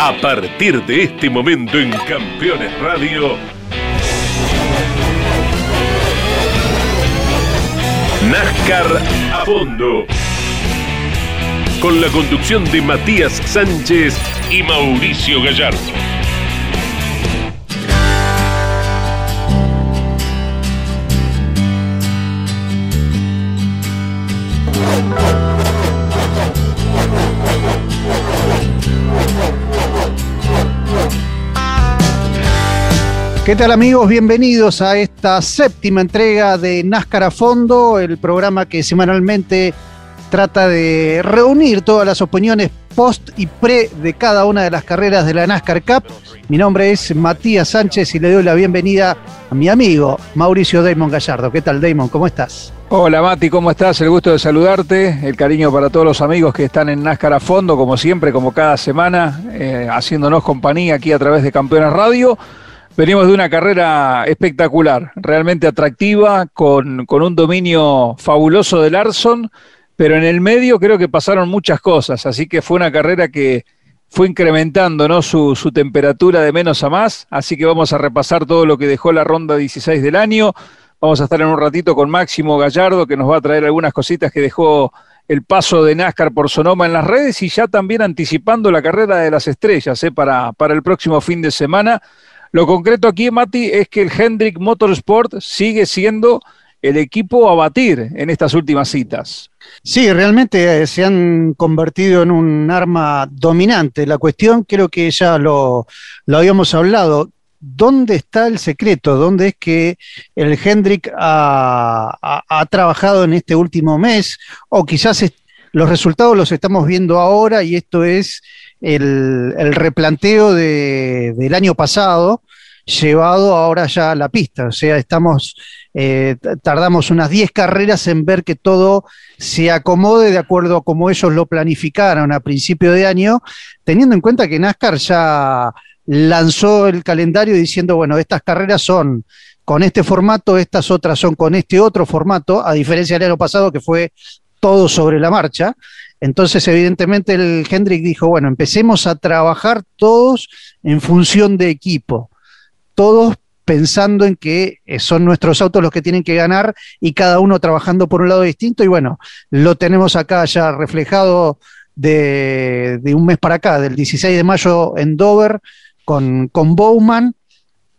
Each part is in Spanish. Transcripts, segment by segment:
A partir de este momento en Campeones Radio, NASCAR a fondo. Con la conducción de Matías Sánchez y Mauricio Gallardo. ¿Qué tal amigos? Bienvenidos a esta séptima entrega de NASCAR a Fondo, el programa que semanalmente trata de reunir todas las opiniones post y pre de cada una de las carreras de la NASCAR Cup. Mi nombre es Matías Sánchez y le doy la bienvenida a mi amigo Mauricio Damon Gallardo. ¿Qué tal Damon? ¿Cómo estás? Hola Mati, ¿cómo estás? El gusto de saludarte, el cariño para todos los amigos que están en NASCAR a fondo, como siempre, como cada semana, eh, haciéndonos compañía aquí a través de Campeones Radio. Venimos de una carrera espectacular, realmente atractiva, con, un dominio fabuloso de Larson, pero en el medio creo que pasaron muchas cosas, así que fue una carrera que fue incrementando ¿no? su, su temperatura de menos a más, así que vamos a repasar todo lo que dejó la ronda 16 del año. Vamos a estar en un ratito con Máximo Gallardo, que nos va a traer algunas cositas que dejó el paso de NASCAR por Sonoma en las redes y ya también anticipando la carrera de las estrellas ¿eh? para, para el próximo fin de semana. Lo concreto aquí, Mati, es que el Hendrick Motorsport sigue siendo el equipo a batir en estas últimas citas. Sí, realmente eh, se han convertido en un arma dominante. La cuestión, creo que ya lo, habíamos hablado, ¿dónde está el secreto? ¿Dónde es que el Hendrick ha, ha trabajado en este último mes? O quizás los resultados los estamos viendo ahora y esto es el, replanteo del año pasado llevado ahora ya a la pista. O sea, estamos, eh, tardamos unas 10 carreras en ver que todo se acomode de acuerdo a como ellos lo planificaron a principio de año, teniendo en cuenta que NASCAR ya lanzó el calendario diciendo, bueno, estas carreras son con este formato, estas otras son con este otro formato, a diferencia del año pasado que fue todo sobre la marcha. Entonces, evidentemente, el Hendrick dijo, bueno, empecemos a trabajar todos en función de equipo, todos pensando en que eh, son nuestros autos los que tienen que ganar y cada uno trabajando por un lado distinto. Y bueno, lo tenemos acá ya reflejado de, un mes para acá, del 16 de mayo en Dover, con, con Bowman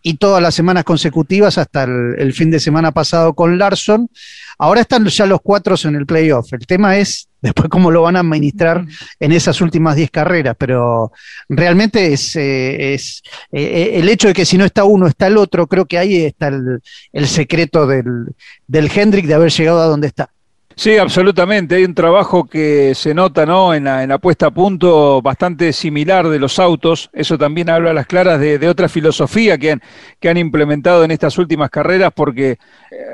y todas las semanas consecutivas hasta el, fin de semana pasado con Larson. Ahora están ya los cuatro en el playoff. El tema es después cómo lo van a administrar en esas últimas 10 carreras, pero realmente es, eh, es eh, el hecho de que si no está uno, está el otro, creo que ahí está el, el secreto del, del Hendrick de haber llegado a donde está. Sí, absolutamente. Hay un trabajo que se nota ¿no? en, la, en la puesta a punto bastante similar de los autos. Eso también habla a las claras de, otra filosofía que han, que han implementado en estas últimas carreras, porque eh,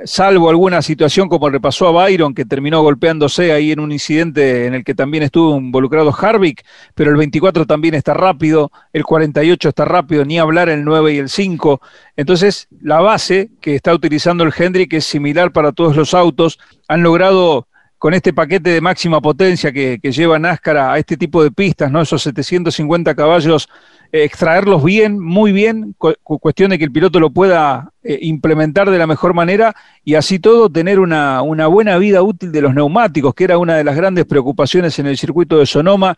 salvo alguna situación como le pasó a Byron, que terminó golpeándose ahí en un incidente en el que también estuvo involucrado Harvick, pero el 24 también está rápido, el 48 está rápido, ni hablar el 9 y el 5. Entonces, la base que está utilizando el Hendrick es similar para todos los autos han logrado con este paquete de máxima potencia que, lleva NASCAR a este tipo de pistas, ¿no? Esos 750 caballos, eh, extraerlos bien, muy bien, cuestión de que el piloto lo pueda eh, implementar de la mejor manera y así todo tener una, una, buena vida útil de los neumáticos, que era una de las grandes preocupaciones en el circuito de Sonoma.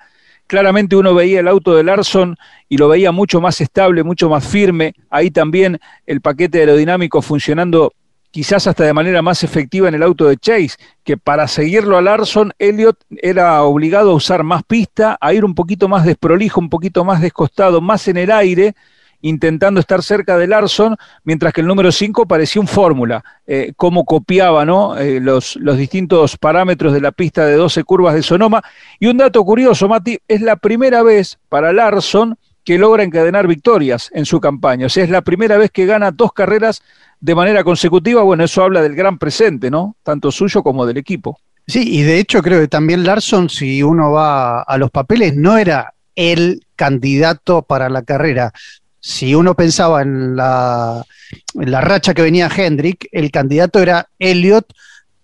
Claramente uno veía el auto de Larson y lo veía mucho más estable, mucho más firme. Ahí también el paquete aerodinámico funcionando quizás hasta de manera más efectiva en el auto de Chase, que para seguirlo a Larson, Elliot era obligado a usar más pista, a ir un poquito más desprolijo, un poquito más descostado, más en el aire, intentando estar cerca de Larson, mientras que el número 5 parecía un fórmula, eh, cómo copiaba ¿no? Eh, los, los, distintos parámetros de la pista de 12 curvas de Sonoma. Y un dato curioso, Mati, es la primera vez para Larson que logra encadenar victorias en su campaña. O sea, es la primera vez que gana dos carreras de manera consecutiva, bueno, eso habla del gran presente, ¿no? Tanto suyo como del equipo. Sí, y de hecho creo que también Larson, si uno va a los papeles, no era el candidato para la carrera. Si uno pensaba en la, la racha que venía Hendrick, el candidato era Elliot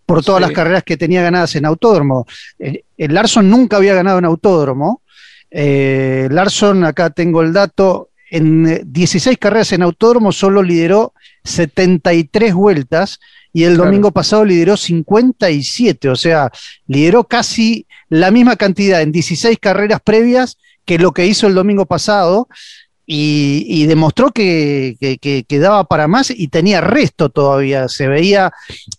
por todas las carreras que tenía ganadas en autódromo. El, eh, el Larson nunca había ganado en autódromo, Eh, Larson, acá tengo el dato, en 16 carreras en autódromo solo lideró 73 vueltas y el domingo pasado lideró 57, o sea, lideró casi la misma cantidad en 16 carreras previas que lo que hizo el domingo pasado y, demostró que, que, daba para más y tenía resto todavía. Se veía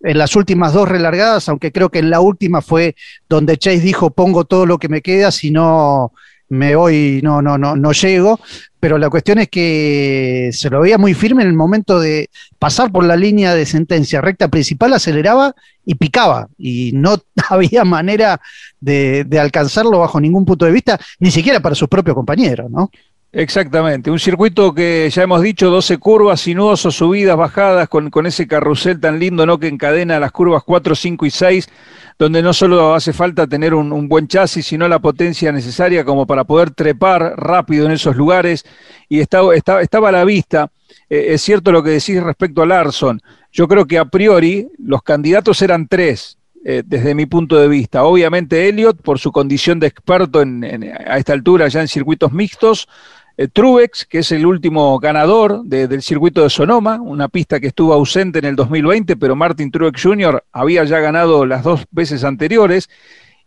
en las últimas dos relargadas, aunque creo que en la última fue donde Chase dijo pongo todo lo que me queda, si no me voy, no, no, no, no llego. Pero la cuestión es que se lo veía muy firme en el momento de pasar por la línea de sentencia recta principal, aceleraba y picaba. Y no había manera de, de alcanzarlo bajo ningún punto de vista, ni siquiera para sus propios compañeros, ¿no? Exactamente, un circuito que ya hemos dicho, 12 curvas, sinuosos, subidas, bajadas, con, con, ese carrusel tan lindo ¿no? que encadena las curvas 4, 5 y 6, donde no solo hace falta tener un, buen chasis, sino la potencia necesaria como para poder trepar rápido en esos lugares, y estaba, estaba a la vista. Eh, es cierto lo que decís respecto a Larson, yo creo que a priori los candidatos eran tres, eh, desde mi punto de vista. Obviamente Elliot, por su condición de experto en, a esta altura ya en circuitos mixtos, eh, Truex, que es el último ganador del circuito de Sonoma, una pista que estuvo ausente en el 2020, pero Martin Truex Jr. había ya ganado las dos veces anteriores.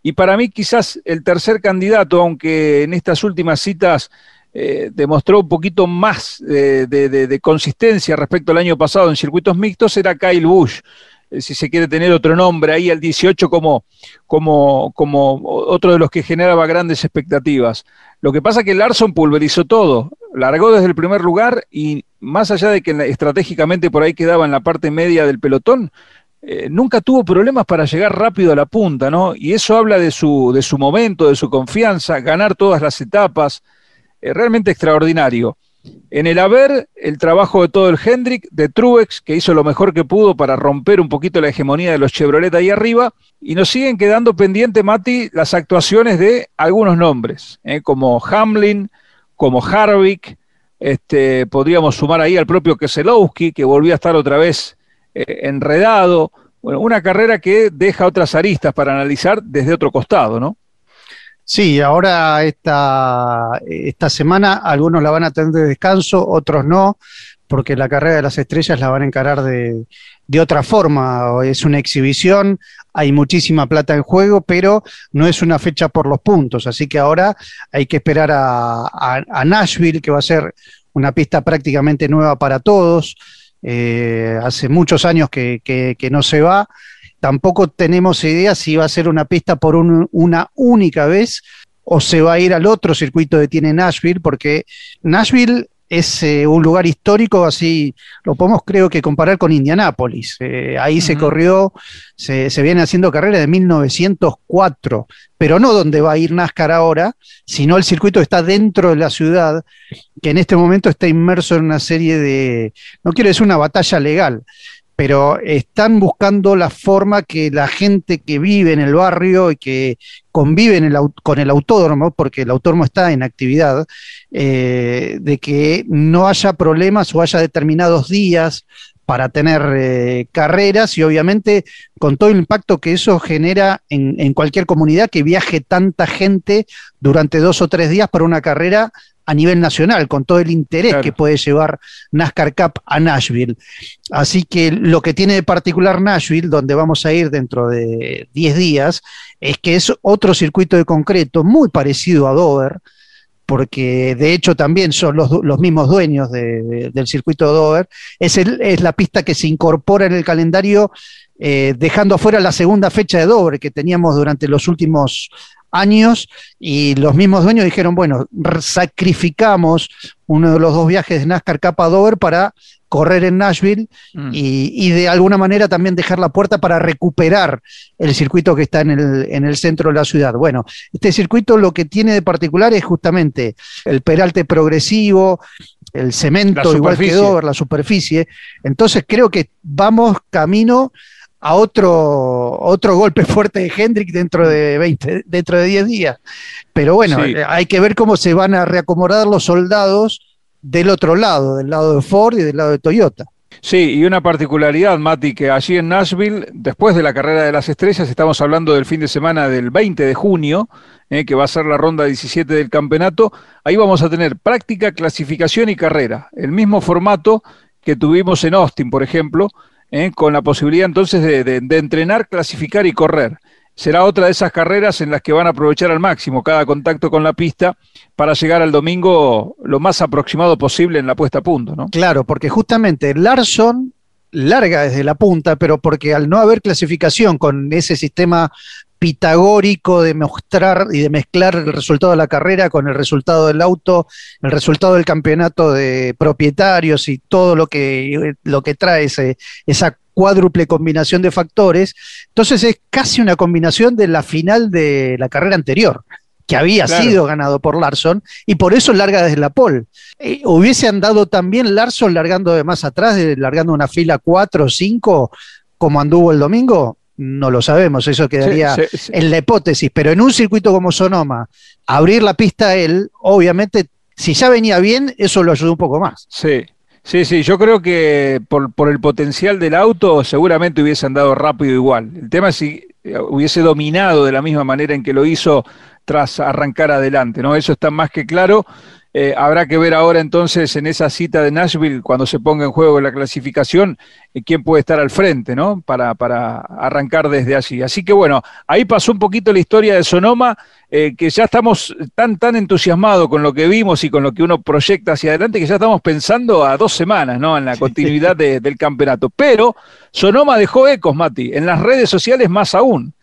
Y para mí quizás el tercer candidato, aunque en estas últimas citas eh, demostró un poquito más de, consistencia respecto al año pasado en circuitos mixtos, era Kyle Busch. Eh, si se quiere tener otro nombre ahí, al 18 como, como, como otro de los que generaba grandes expectativas. Lo que pasa es que Larson pulverizó todo, largó desde el primer lugar y más allá de que estratégicamente por ahí quedaba en la parte media del pelotón, eh, nunca tuvo problemas para llegar rápido a la punta, ¿no? Y eso habla de su, de su momento, de su confianza, ganar todas las etapas, eh, realmente extraordinario. En el haber, el trabajo de todo el Hendrick, de Truex, que hizo lo mejor que pudo para romper un poquito la hegemonía de los Chevrolet ahí arriba, y nos siguen quedando pendientes, Mati, las actuaciones de algunos nombres, ¿eh? como Hamlin, como Harvick, este, podríamos sumar ahí al propio Keselowski, que volvió a estar otra vez eh, enredado. Bueno, una carrera que deja otras aristas para analizar desde otro costado, ¿no? Sí, ahora esta, esta semana algunos la van a tener de descanso, otros no, porque la carrera de las estrellas la van a encarar de, de otra forma. Es una exhibición, hay muchísima plata en juego, pero no es una fecha por los puntos. Así que ahora hay que esperar a, Nashville, que va a ser una pista prácticamente nueva para todos. Eh, hace muchos años que, que no se va Tampoco tenemos idea si va a ser una pista por una única vez o se va a ir al otro circuito que tiene Nashville, porque Nashville es eh, un lugar histórico, así lo podemos creo que comparar con Indianápolis. Eh, ahí se corrió, se, se, viene haciendo carrera de 1904, pero no donde va a ir NASCAR ahora, sino el circuito está dentro de la ciudad, que en este momento está inmerso en una serie de, no quiero decir una batalla legal, pero están buscando la forma que la gente que vive en el barrio y que convive con el autódromo, porque el autódromo está en actividad, eh, de que no haya problemas o haya determinados días para tener eh, carreras y obviamente con todo el impacto que eso genera en, en, cualquier comunidad que viaje tanta gente durante dos o tres días para una carrera a nivel nacional, con todo el interés que puede llevar NASCAR Cup a Nashville. Así que lo que tiene de particular Nashville, donde vamos a ir dentro de 10 días, es que es otro circuito de concreto muy parecido a Dover, porque de hecho también son los, los mismos dueños del circuito de Dover. Es, es la pista que se incorpora en el calendario eh, dejando afuera la segunda fecha de Dover que teníamos durante los últimos años y los mismos dueños dijeron, bueno, sacrificamos uno de los dos viajes de NASCAR Capa Dover para correr en Nashville mm. y, de alguna manera también dejar la puerta para recuperar el circuito que está en el, en el centro de la ciudad. Bueno, este circuito lo que tiene de particular es justamente el peralte progresivo, el cemento igual que Dover, la superficie. Entonces creo que vamos camino a otro, otro golpe fuerte de Hendrick dentro de 20, dentro de 10 días. Pero bueno, eh, hay que ver cómo se van a reacomodar los soldados del otro lado, del lado de Ford y del lado de Toyota. Sí, y una particularidad, Mati, que allí en Nashville, después de la carrera de las estrellas, estamos hablando del fin de semana del 20 de junio, eh, que va a ser la ronda 17 del campeonato, ahí vamos a tener práctica, clasificación y carrera, el mismo formato que tuvimos en Austin, por ejemplo, eh, con la posibilidad entonces de entrenar, clasificar y correr será otra de esas carreras en las que van a aprovechar al máximo cada contacto con la pista para llegar al domingo lo más aproximado posible en la puesta a punto, ¿no? Claro, porque justamente Larson larga desde la punta, pero porque al no haber clasificación con ese sistema pitagórico de mostrar y de mezclar el resultado de la carrera con el resultado del auto, el resultado del campeonato de propietarios y todo lo que, lo que trae ese, esa cuádruple combinación de factores. Entonces es casi una combinación de la final de la carrera anterior, que había sido ganado por Larson, y por eso larga desde la pole. Eh, ¿Hubiese andado también Larson largando de más atrás, largando una fila 4 o 5, como anduvo el domingo? No lo sabemos, eso quedaría en la hipótesis, pero en un circuito como Sonoma, abrir la pista a él, obviamente, si ya venía bien, eso lo ayudó un poco más. Sí, Sí, sí, yo creo que por, por, el potencial del auto seguramente hubiese andado rápido igual. El tema es si eh, hubiese dominado de la misma manera en que lo hizo tras arrancar adelante, ¿no? Eso está más que claro. Eh, habrá que ver ahora entonces en esa cita de Nashville, cuando se ponga en juego la clasificación, eh, quién puede estar al frente, ¿no? Para, para, arrancar desde allí. Así que bueno, ahí pasó un poquito la historia de Sonoma, eh, que ya estamos tan, tan entusiasmados con lo que vimos y con lo que uno proyecta hacia adelante, que ya estamos pensando a dos semanas, ¿no? En la continuidad del campeonato. Pero Sonoma dejó ecos, Mati, en las redes sociales más aún.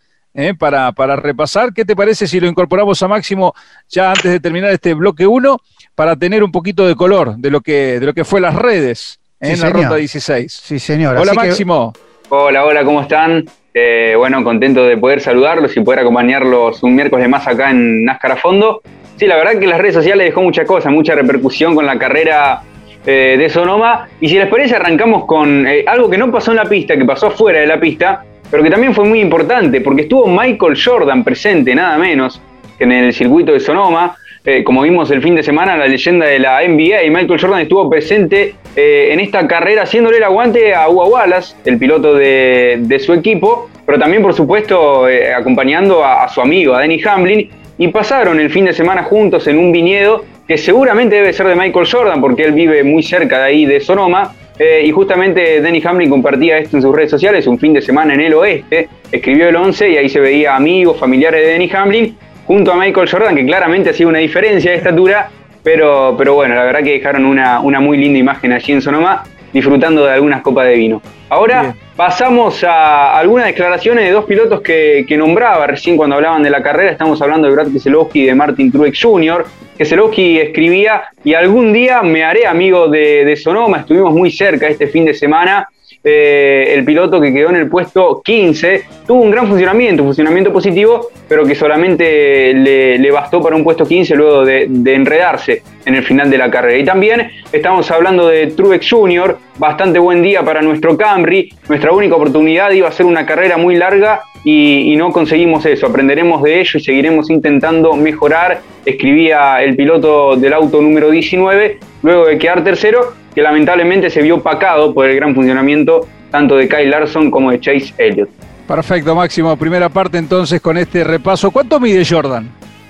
Para, para repasar, ¿qué te parece si lo incorporamos a Máximo ya antes de terminar este bloque 1? para tener un poquito de color de lo que, de lo que fue las redes en la ronda 16. Sí, señor. Hola, Máximo. Hola, hola, ¿cómo están? Eh, bueno, contento de poder saludarlos y poder acompañarlos un miércoles más acá en NASCAR a fondo. Sí, la verdad que las redes sociales dejó mucha cosa, mucha repercusión con la carrera eh, de Sonoma. Y si les parece, arrancamos con eh, algo que no pasó en la pista, que pasó fuera de la pista, pero que también fue muy importante, porque estuvo Michael Jordan presente, nada menos, en el circuito de Sonoma. Eh, como vimos el fin de semana, la leyenda de la NBA Michael Jordan estuvo presente eh, en esta carrera haciéndole el aguante a Ua Wallace, el piloto de, su equipo, pero también por supuesto eh, acompañando a, su amigo, a Denny Hamlin, y pasaron el fin de semana juntos en un viñedo que seguramente debe ser de Michael Jordan porque él vive muy cerca de ahí de Sonoma. Y justamente Denny Hamlin compartía esto en sus redes sociales, un fin de semana en el oeste, escribió el 11 y ahí se veía amigos, familiares de Denny Hamlin junto a Michael Jordan, que claramente hacía una diferencia de estatura, pero, pero bueno, la verdad que dejaron una, una muy linda imagen allí en Sonoma, disfrutando de algunas copas de vino. Ahora pasamos a algunas declaraciones de dos pilotos que, nombraba recién cuando hablaban de la carrera. Estamos hablando de Brad Keselowski y de Martin Truex Jr. Keselowski escribía, y algún día me haré amigo de, de Sonoma, estuvimos muy cerca este fin de semana eh, el piloto que quedó en el puesto 15 tuvo un gran funcionamiento, un funcionamiento positivo, pero que solamente le, bastó para un puesto 15 luego de, enredarse en el final de la carrera. Y también estamos hablando de Truex Jr., bastante buen día para nuestro Camry, nuestra única oportunidad iba a ser una carrera muy larga y, no conseguimos eso, aprenderemos de ello y seguiremos intentando mejorar, escribía el piloto del auto número 19, luego de quedar tercero que lamentablemente se vio opacado por el gran funcionamiento tanto de Kyle Larson como de Chase Elliott. Perfecto, Máximo. Primera parte entonces con este repaso. ¿Cuánto mide Jordan?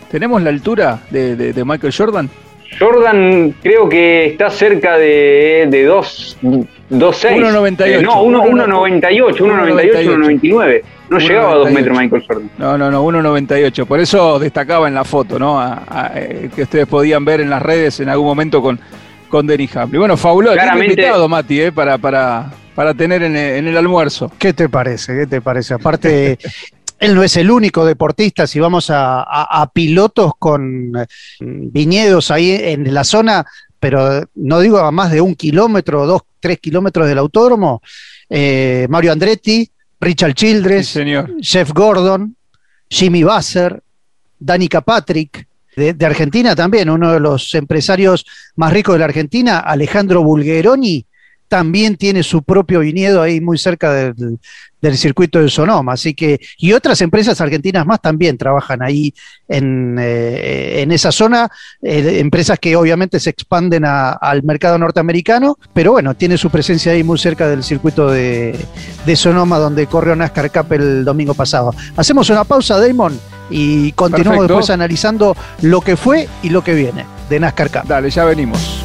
¿Tenemos la altura de, Michael Jordan? Jordan creo que está cerca de, de 2, 2.6. 1.98. no, 1.98, 1.98, 1.99. No llegaba a 2 metros Michael Jordan. No, no, no, 1.98. Por eso destacaba en la foto, ¿no? Eh, que ustedes podían ver en las redes en algún momento con, con Denny Hamlin. Bueno, fabuloso. invitado, Mati, eh, para, para, para tener en el, almuerzo. ¿Qué te parece? ¿Qué te parece? Aparte, él no es el único deportista. Si vamos a, pilotos con mm, viñedos ahí en la zona, pero no digo a más de un kilómetro, dos, tres kilómetros del autódromo, eh, Mario Andretti, Richard Childress, Jeff Gordon, Jimmy Basser, Danica Patrick, de, Argentina también, uno de los empresarios más ricos de la Argentina, Alejandro Bulgeroni, también tiene su propio viñedo ahí muy cerca del, circuito de Sonoma. Así que, y otras empresas argentinas más también trabajan ahí en, eh, esa zona, eh, empresas que obviamente se expanden al mercado norteamericano, pero bueno, tiene su presencia ahí muy cerca del circuito de, Sonoma donde corrió NASCAR Cup el domingo pasado. Hacemos una pausa, Damon, y continuamos después analizando lo que fue y lo que viene de NASCAR Cup. Dale, ya venimos.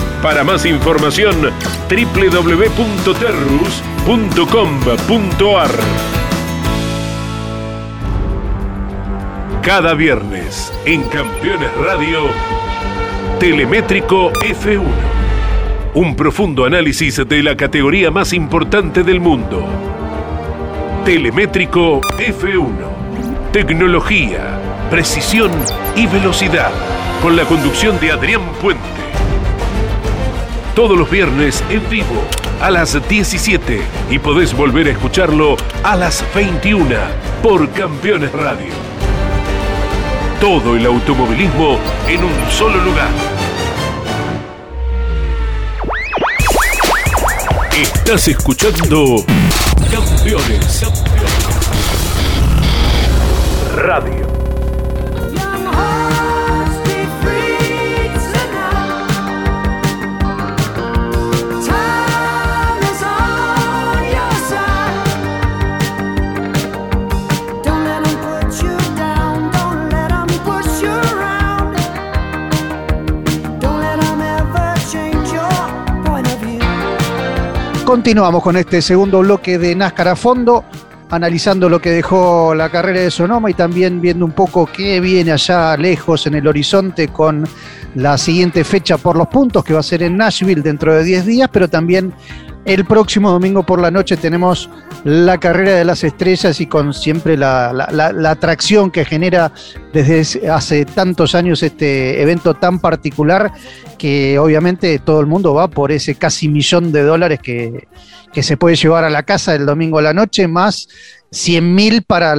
Para más información, www.terrus.com.ar. Cada viernes en Campeones Radio, Telemétrico F1. Un profundo análisis de la categoría más importante del mundo. Telemétrico F1. Tecnología, precisión y velocidad. Con la conducción de Adrián Puente todos los viernes en vivo a las 17 y podés volver a escucharlo a las 21 por Campeones Radio. Todo el automovilismo en un solo lugar. Estás escuchando Campeones Radio. Continuamos con este segundo bloque de NASCAR a fondo, analizando lo que dejó la carrera de Sonoma y también viendo un poco qué viene allá lejos en el horizonte con la siguiente fecha por los puntos, que va a ser en Nashville dentro de 10 días, pero también el próximo domingo por la noche tenemos la carrera de las estrellas y con siempre la, atracción que genera desde hace tantos años este evento tan particular que obviamente todo el mundo va por ese casi millón de dólares que, se puede llevar a la casa el domingo a la noche, más 100 mil para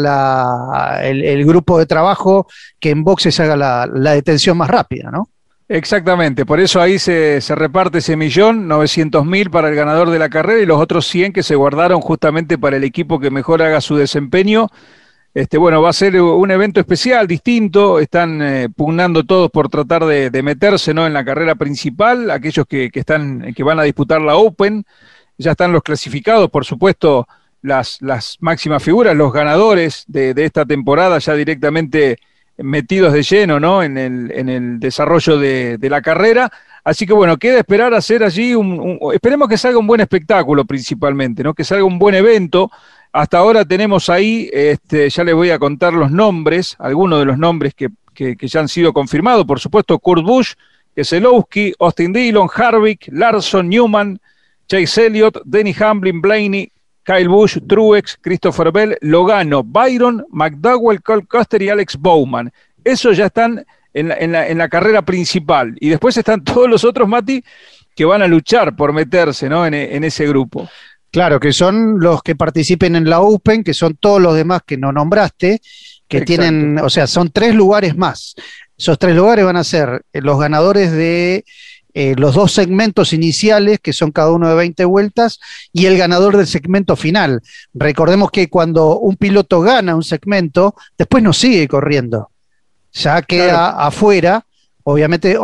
el, grupo de trabajo que en boxes haga la, detención más rápida, ¿no? Exactamente, por eso ahí se, se reparte ese millón, 900 mil para el ganador de la carrera y los otros 100 que se guardaron justamente para el equipo que mejor haga su desempeño este, bueno, va a ser un evento especial, distinto. Están eh, pugnando todos por tratar de, meterse ¿no? en la carrera principal. Aquellos que, están, que van a disputar la Open, ya están los clasificados, por supuesto, las, las máximas figuras, los ganadores de, esta temporada, ya directamente metidos de lleno ¿no? en, el, en el desarrollo de, la carrera. Así que bueno, queda esperar hacer allí un, Esperemos que salga un buen espectáculo principalmente, ¿no? que salga un buen evento. Hasta ahora tenemos ahí, este, ya les voy a contar los nombres, algunos de los nombres que, ya han sido confirmados. Por supuesto, Kurt Busch, Keselowski, Austin Dillon, Harvick, Larson, Newman, Chase Elliott, Denny Hamlin, Blaney, Kyle Busch, Truex, Christopher Bell, Logano, Byron, McDowell, Cole Custer y Alex Bowman. Esos ya están en la, carrera principal. Y después están todos los otros, Mati, que van a luchar por meterse ¿no? en ese grupo. Claro, que son los que participen en la Open, que son todos los demás que no nombraste, que tienen, o sea, son tres lugares más. Esos tres lugares van a ser los ganadores de eh, los dos segmentos iniciales, que son cada uno de 20 vueltas, y el ganador del segmento final. Recordemos que cuando un piloto gana un segmento, después no sigue corriendo. Ya queda afuera, obviamente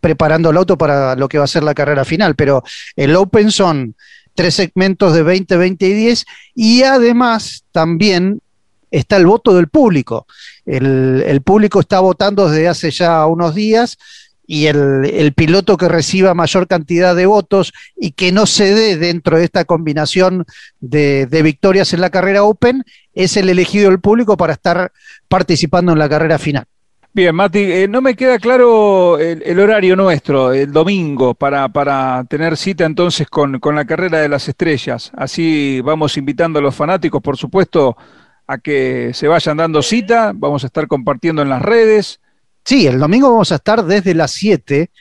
preparando el auto para lo que va a ser la carrera final, pero el Open son tres segmentos de 20, 20 y 10, y además también está el voto del público. El, público está votando desde hace ya unos días y el, piloto que reciba mayor cantidad de votos y que no se dé dentro de esta combinación de, victorias en la carrera Open es el elegido del público para estar participando en la carrera final. Bien, Mati, eh, no me queda claro el, horario nuestro, el domingo, para, para tener cita entonces con, con, la carrera de las estrellas. Así vamos invitando a los fanáticos, por supuesto, a que se vayan dando cita, vamos a estar compartiendo en las redes. Sí, el domingo vamos a estar desde las 7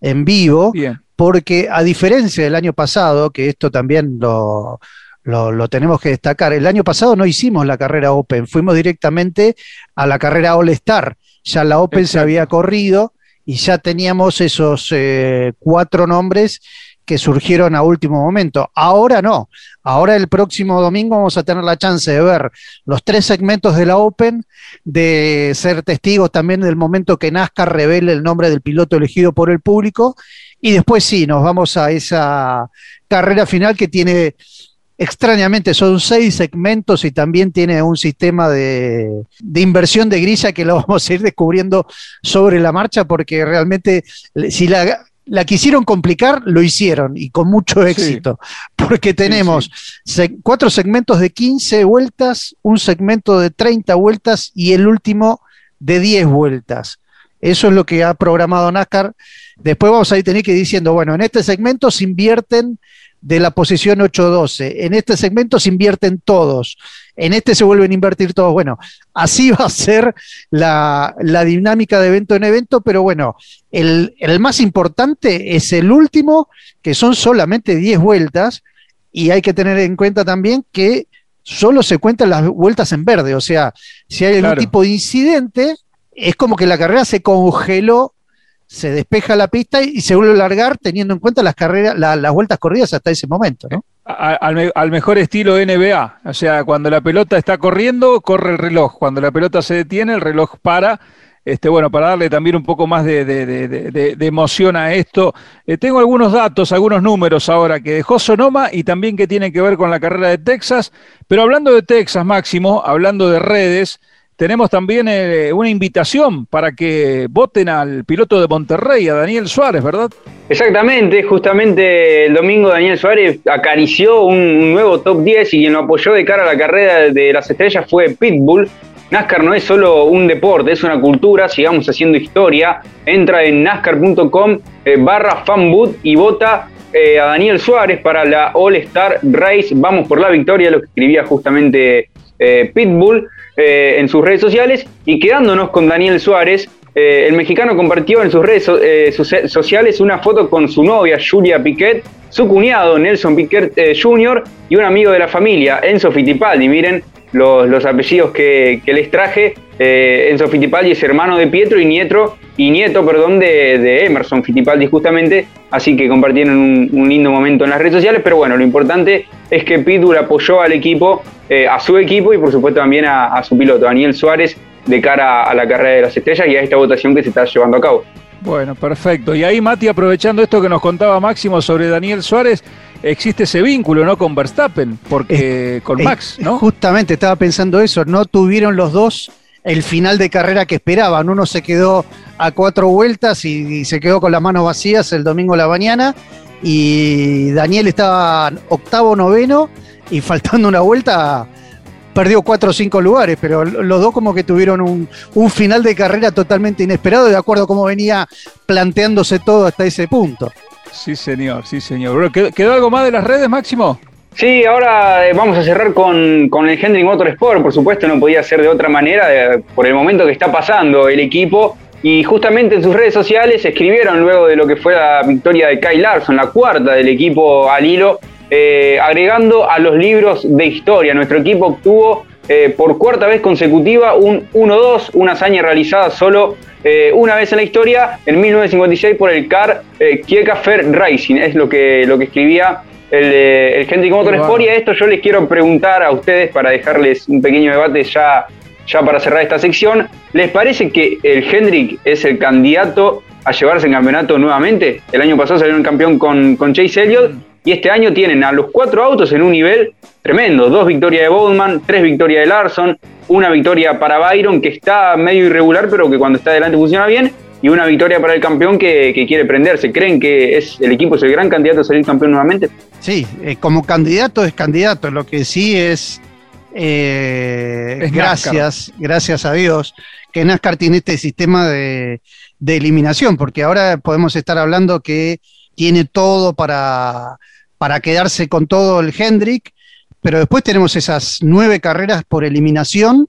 en vivo, Bien. porque a diferencia del año pasado, que esto también lo, lo, tenemos que destacar. El año pasado no hicimos la carrera Open, fuimos directamente a la carrera All Star. Ya la Open se había corrido y ya teníamos esos eh, cuatro nombres que surgieron a último momento. Ahora no. Ahora el próximo domingo vamos a tener la chance de ver los tres segmentos de la Open, de ser testigos también del momento que NASCAR revele el nombre del piloto elegido por el público. Y después sí, nos vamos a esa carrera final que tiene extrañamente son seis segmentos y también tiene un sistema de, inversión de grilla que lo vamos a ir descubriendo sobre la marcha porque realmente si la, quisieron complicar, lo hicieron y con mucho éxito, porque tenemos cuatro segmentos de 15 vueltas, un segmento de 30 vueltas y el último de 10 vueltas. Eso es lo que ha programado NASCAR. Después vamos a ir tener que ir diciendo, bueno, en este segmento se invierten de la posición 8-12. En este segmento se invierten todos. En este se vuelven a invertir todos. Bueno, así va a ser la, dinámica de evento en evento, pero bueno, el, más importante es el último, que son solamente 10 vueltas, y hay que tener en cuenta también que solo se cuentan las vueltas en verde, o sea, si hay algún tipo de incidente, es como que la carrera se congeló se despeja la pista y se vuelve a largar teniendo en cuenta las carreras, las vueltas corridas hasta ese momento, ¿no? Al, mejor estilo NBA, o sea, cuando la pelota está corriendo, corre el reloj, cuando la pelota se detiene, el reloj para. Este, bueno, para darle también un poco más de, emoción a esto, eh, tengo algunos datos, algunos números ahora que dejó Sonoma y también que tienen que ver con la carrera de Texas. Pero hablando de Texas, Máximo, hablando de redes, tenemos también eh, una invitación para que voten al piloto de Monterrey, a Daniel Suárez, ¿verdad? Exactamente, justamente el domingo Daniel Suárez acarició un, nuevo top 10 y quien lo apoyó de cara a la carrera de las estrellas fue Pitbull. NASCAR no es solo un deporte, es una cultura, sigamos haciendo historia. Entra en nascar.com eh, barra fanboot y vota eh, a Daniel Suárez para la All Star Race. Vamos por la victoria, lo que escribía justamente Pitbull. Eh, en sus redes sociales. Y quedándonos con Daniel Suárez, eh, el mexicano compartió en sus redes eh, sociales una foto con su novia Julia Piquet, su cuñado Nelson Piquet Jr. y un amigo de la familia, Enzo Fittipaldi. Miren los, apellidos que, les traje. Enzo Fittipaldi es hermano de Pietro y nieto, y nieto perdón, de, Emerson Fittipaldi justamente. Así que compartieron un, lindo momento en las redes sociales. Pero bueno, lo importante es que Pitbull apoyó al equipo eh, a su equipo y por supuesto también a, su piloto, Daniel Suárez, de cara a la carrera de las estrellas y a esta votación que se está llevando a cabo. Bueno, perfecto. Y ahí, Mati, aprovechando esto que nos contaba Máximo sobre Daniel Suárez, existe ese vínculo, ¿no? Con Verstappen, porque con Max, ¿no? Justamente estaba pensando eso, no tuvieron los dos el final de carrera que esperaban. Uno se quedó a cuatro vueltas y, y se quedó con las manos vacías el domingo a la mañana y Daniel estaba octavo, noveno y faltando una vuelta perdió cuatro o cinco lugares, pero los dos como que tuvieron un, final de carrera totalmente inesperado, de acuerdo a cómo venía planteándose todo hasta ese punto. Sí, señor, sí, señor. ¿Quedó algo más de las redes, Máximo? Sí, ahora eh, vamos a cerrar con, el Hendrick Motorsport, por supuesto no podía ser de otra manera, por el momento que está pasando el equipo, y justamente en sus redes sociales escribieron luego de lo que fue la victoria de Kyle Larson, la cuarta del equipo al hilo, eh, agregando a los libros de historia. Nuestro equipo obtuvo eh, por cuarta vez consecutiva un 1-2, una hazaña realizada solo eh, una vez en la historia, en 1956 por el CAR eh, Racing, es lo que, lo que escribía el, el Hendrick Motorsport. Y a esto yo les quiero preguntar a ustedes para dejarles un pequeño debate ya, ya para cerrar esta sección. ¿Les parece que el Hendrick es el candidato a llevarse el campeonato nuevamente? El año pasado salió un campeón con, con Chase Elliott y este año tienen a los cuatro autos en un nivel tremendo. Dos victorias de Bowman, tres victorias de Larson, una victoria para Byron que está medio irregular pero que cuando está adelante funciona bien y una victoria para el campeón que, quiere prenderse. ¿Creen que es el equipo es el gran candidato a salir campeón nuevamente? Sí, eh, como candidato es candidato. Lo que sí es, eh, gracias, gracias a Dios que NASCAR tiene este sistema de, de eliminación, porque ahora podemos estar hablando que tiene todo para, para quedarse con todo el Hendrick, pero después tenemos esas nueve carreras por eliminación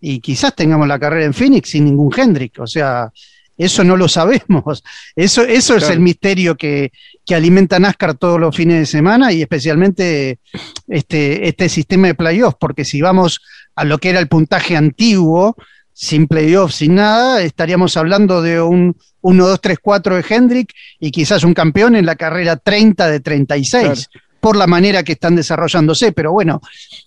y quizás tengamos la carrera en Phoenix sin ningún Hendrick. O sea, eso no lo sabemos. Eso, eso es el misterio que, que, alimenta NASCAR todos los fines de semana y especialmente este, este sistema de playoffs, porque si vamos a lo que era el puntaje antiguo, sin playoffs, sin nada, estaríamos hablando de un 1, 2, 3, 4 de Hendrick y quizás un campeón en la carrera 30 de 36 por la manera que están desarrollándose. Pero bueno,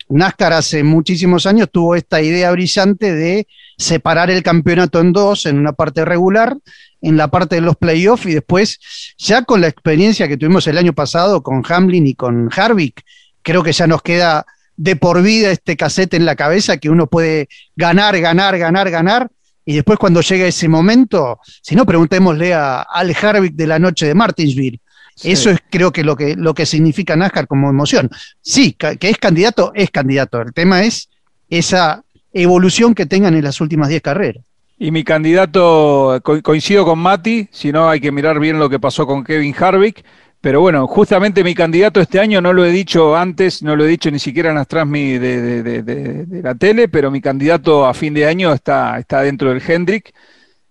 NASCAR hace muchísimos años tuvo esta idea brillante de separar el campeonato en dos, en una parte regular, en la parte de los playoffs y después, ya con la experiencia que tuvimos el año pasado con Hamlin y con Harvick, creo que ya nos queda de por vida este cassette en la cabeza que uno puede ganar, ganar, ganar, ganar. Y después cuando llega ese momento, si no, preguntémosle a Al Harvick de la noche de Martinsville, eso es creo que lo, que lo que significa NASCAR como emoción. Sí, que es candidato, es candidato. El tema es esa evolución que tengan en las últimas 10 carreras. Y mi candidato, coincido con Mati, si no hay que mirar bien lo que pasó con Kevin Harvick, pero bueno, justamente mi candidato este año no lo he dicho antes, no lo he dicho ni siquiera en las transmis de, la tele, pero mi candidato a fin de año está, está dentro del Hendrick.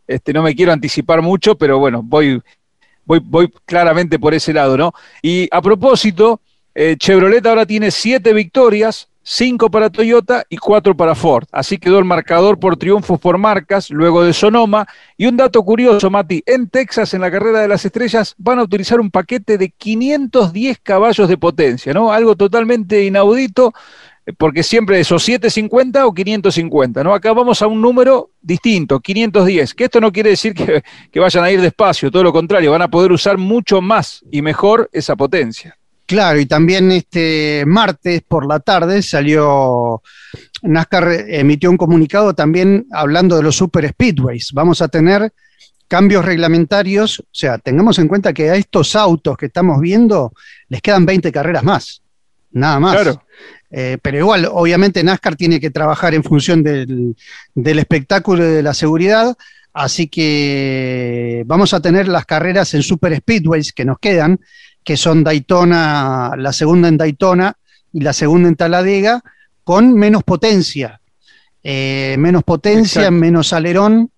Este, no me quiero anticipar mucho, pero bueno, voy voy, voy claramente por ese lado, ¿no? Y a propósito, eh, Chevrolet ahora tiene siete victorias, cinco para Toyota y cuatro para Ford. Así quedó el marcador por triunfos por marcas, luego de Sonoma. Y un dato curioso, Mati, en Texas, en la carrera de las estrellas, van a utilizar un paquete de 510 caballos de potencia, ¿no? Algo totalmente inaudito porque siempre esos 750 o 550, ¿no? Acá vamos a un número distinto, 510, que esto no quiere decir que, vayan a ir despacio, todo lo contrario, van a poder usar mucho más y mejor esa potencia. Claro, y también este martes por la tarde salió, NASCAR emitió un comunicado también hablando de los super speedways. Vamos a tener cambios reglamentarios, o sea, tengamos en cuenta que a estos autos que estamos viendo les quedan 20 carreras más, nada más. Claro. Eh, pero igual, obviamente NASCAR tiene que trabajar en función del, espectáculo y de la seguridad, así que vamos a tener las carreras en Super Speedways que nos quedan, que son Daytona, la segunda en Daytona y la segunda en Taladega, con menos potencia. Eh, menos potencia, menos alerón,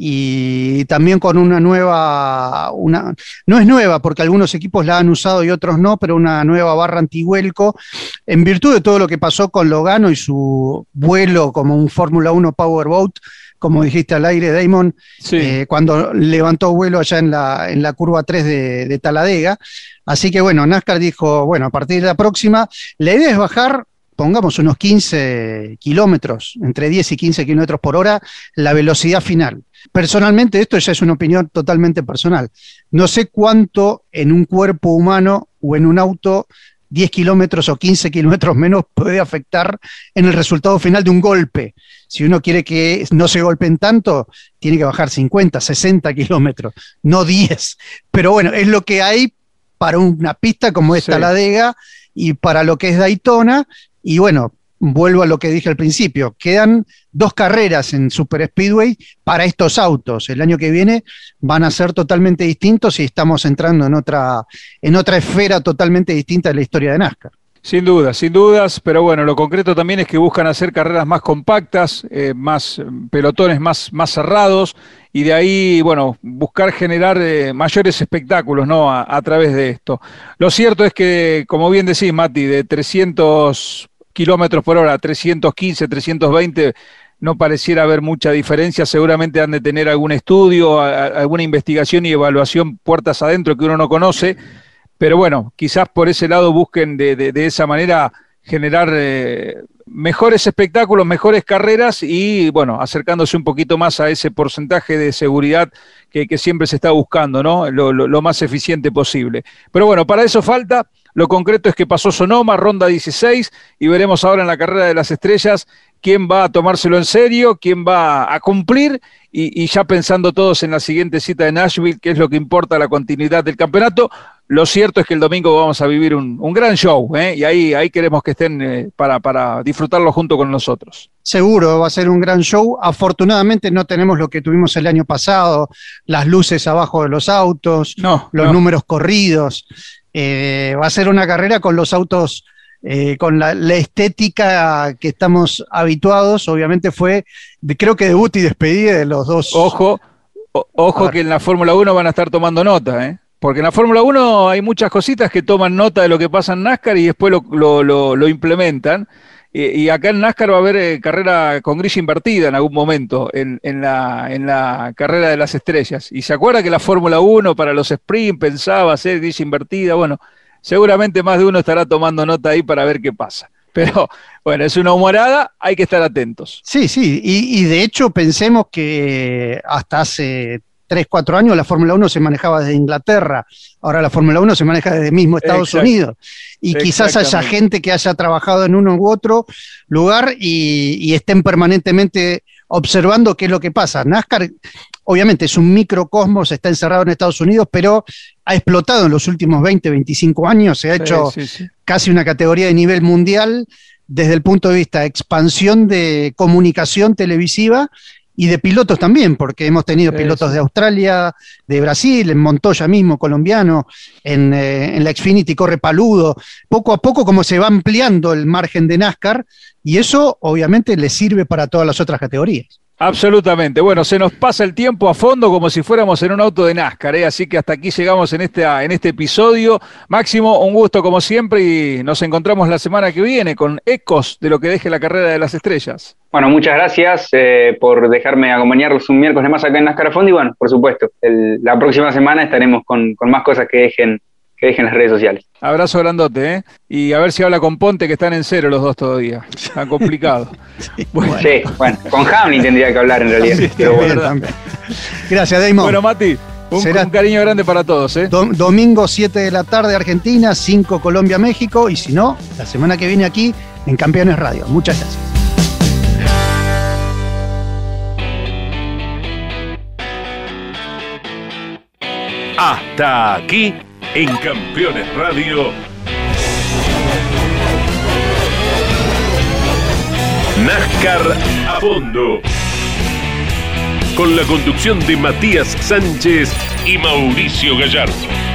y también con una nueva, una, no es nueva porque algunos equipos la han usado y otros no, pero una nueva barra antihuelco, en virtud de todo lo que pasó con Logano y su vuelo como un Fórmula 1 Powerboat, como dijiste al aire, Damon, eh, cuando levantó vuelo allá en la, en la curva 3 de, de Taladega. Así que bueno, NASCAR dijo, bueno, a partir de la próxima, la idea es bajar pongamos unos 15 kilómetros, entre 10 y 15 kilómetros por hora, la velocidad final. Personalmente, esto ya es una opinión totalmente personal. No sé cuánto en un cuerpo humano o en un auto 10 kilómetros o 15 kilómetros menos puede afectar en el resultado final de un golpe. Si uno quiere que no se golpeen tanto, tiene que bajar 50, 60 kilómetros, no 10. Pero bueno, es lo que hay para una pista como esta, la Dega, y para lo que es Daytona, y bueno, vuelvo a lo que dije al principio, quedan dos carreras en Super Speedway para estos autos. El año que viene van a ser totalmente distintos y estamos entrando en otra, en otra esfera totalmente distinta de la historia de NASCAR. Sin dudas, sin dudas, pero bueno, lo concreto también es que buscan hacer carreras más compactas, eh, más pelotones más, más cerrados y de ahí, bueno, buscar generar eh, mayores espectáculos, ¿no? A, a, través de esto. Lo cierto es que, como bien decís, Mati, de 300 kilómetros por hora, 315, 320, no pareciera haber mucha diferencia. Seguramente han de tener algún estudio, alguna investigación y evaluación puertas adentro que uno no conoce. Pero bueno, quizás por ese lado busquen de, de, esa manera generar eh, mejores espectáculos, mejores carreras y, bueno, acercándose un poquito más a ese porcentaje de seguridad que, siempre se está buscando, ¿no? Lo, más eficiente posible. Pero bueno, para eso falta lo concreto es que pasó Sonoma, ronda 16, y veremos ahora en la carrera de las estrellas quién va a tomárselo en serio, quién va a cumplir y, ya pensando todos en la siguiente cita de Nashville, que es lo que importa la continuidad del campeonato. Lo cierto es que el domingo vamos a vivir un, gran show ¿eh? y ahí, ahí queremos que estén eh, para, para disfrutarlo junto con nosotros. Seguro, va a ser un gran show. Afortunadamente no tenemos lo que tuvimos el año pasado, las luces abajo de los autos, los números corridos. Eh, va a ser una carrera con los autos eh, con la, estética que estamos habituados, obviamente fue, creo que debut y despedida de los dos. Ojo, ojo que en la Fórmula 1 van a estar tomando nota, ¿eh? Porque en la Fórmula 1 hay muchas cositas que toman nota de lo que pasa en NASCAR y después lo, implementan. Y, acá en NASCAR va a haber eh, carrera con grilla invertida en algún momento en, la, en la carrera de las estrellas. Y se acuerda que la Fórmula 1 para los sprint pensaba hacer grilla invertida. Bueno, seguramente más de uno estará tomando nota ahí para ver qué pasa. Pero bueno, es una humorada, hay que estar atentos. Sí, sí, y, de hecho pensemos que hasta hace 3, 4 años la Fórmula 1 se manejaba desde Inglaterra, ahora la Fórmula 1 se maneja desde mismo Estados Unidos. Y quizás haya gente que haya trabajado en uno u otro lugar y estén permanentemente observando qué es lo que pasa. NASCAR obviamente es un microcosmos, está encerrado en Estados Unidos, pero ha explotado en los últimos 20, 25 años, se ha hecho casi una categoría de nivel mundial desde el punto de vista de expansión de comunicación televisiva y de pilotos también, porque hemos tenido pilotos de Australia, de Brasil, en Montoya mismo, colombiano, en, eh, en, la Xfinity corre Paludo. Poco a poco como se va ampliando el margen de NASCAR y eso obviamente le sirve para todas las otras categorías. Absolutamente. Bueno, se nos pasa el tiempo a fondo como si fuéramos en un auto de NASCAR, ¿eh? así que hasta aquí llegamos en este, en este episodio. Máximo, un gusto como siempre y nos encontramos la semana que viene con ecos de lo que deje la carrera de las estrellas. Bueno, muchas gracias eh, por dejarme acompañarlos un miércoles más acá en NASCAR a fondo y bueno, por supuesto, la próxima semana estaremos con, con más cosas que dejen que dejen las redes sociales. Abrazo grandote, ¿eh? Y a ver si habla con Ponte, que están en cero los dos todavía. Está complicado. sí, bueno. con Hamlin tendría que hablar en realidad. Gracias, Damon. Bueno, Mati. Un, cariño grande para todos. ¿eh? domingo 7 de la tarde Argentina, 5 Colombia, México y si no, la semana que viene aquí en Campeones Radio. Muchas gracias. Hasta aquí en Campeones Radio. NASCAR a fondo. Con la conducción de Matías Sánchez y Mauricio Gallardo.